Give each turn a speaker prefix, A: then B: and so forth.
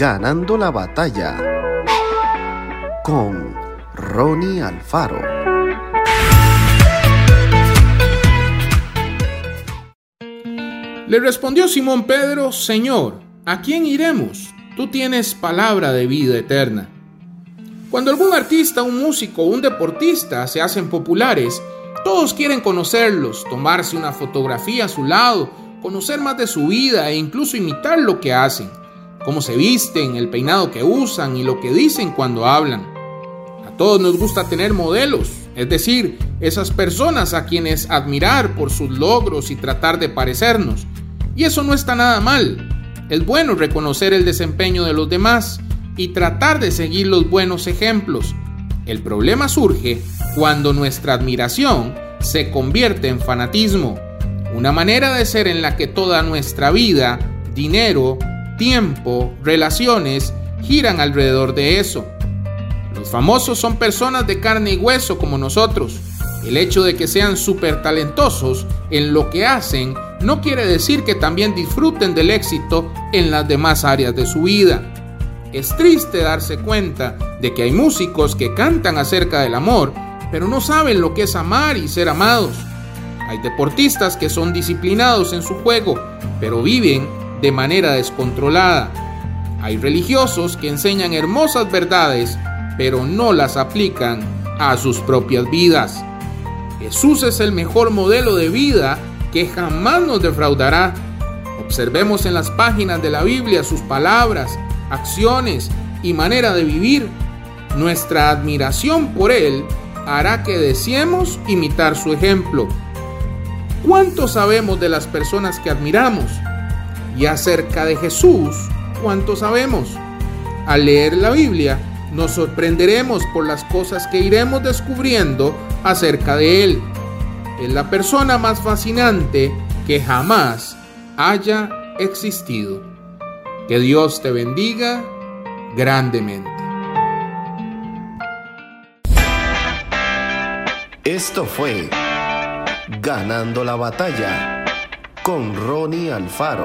A: Ganando la batalla con Ronnie Alfaro.
B: Le respondió Simón Pedro, Señor, ¿a quién iremos? Tú tienes palabra de vida eterna. Cuando algún artista, un músico un deportista se hacen populares, todos quieren conocerlos, tomarse una fotografía a su lado, conocer más de su vida e incluso imitar lo que hacen, cómo se visten, el peinado que usan y lo que dicen cuando hablan. A todos nos gusta tener modelos, es decir, esas personas a quienes admirar por sus logros y tratar de parecernos. Y eso no está nada mal. Es bueno reconocer el desempeño de los demás y tratar de seguir los buenos ejemplos. El problema surge cuando nuestra admiración se convierte en fanatismo, una manera de ser en la que toda nuestra vida, dinero, tiempo, relaciones giran alrededor de eso. Los famosos son personas de carne y hueso como nosotros. El hecho de que sean súper talentosos en lo que hacen no quiere decir que también disfruten del éxito en las demás áreas de su vida. Es triste darse cuenta de que hay músicos que cantan acerca del amor, pero no saben lo que es amar y ser amados. Hay deportistas que son disciplinados en su juego, pero viven de manera descontrolada. Hay religiosos que enseñan hermosas verdades, pero no las aplican a sus propias vidas. Jesús es el mejor modelo de vida que jamás nos defraudará. Observemos en las páginas de la Biblia sus palabras, acciones y manera de vivir. Nuestra admiración por Él hará que deseemos imitar su ejemplo. ¿Cuánto sabemos de las personas que admiramos? Y acerca de Jesús, ¿cuánto sabemos? Al leer la Biblia, nos sorprenderemos por las cosas que iremos descubriendo acerca de Él. Es la persona más fascinante que jamás haya existido. Que Dios te bendiga grandemente.
A: Esto fue Ganando la batalla con Ronnie Alfaro.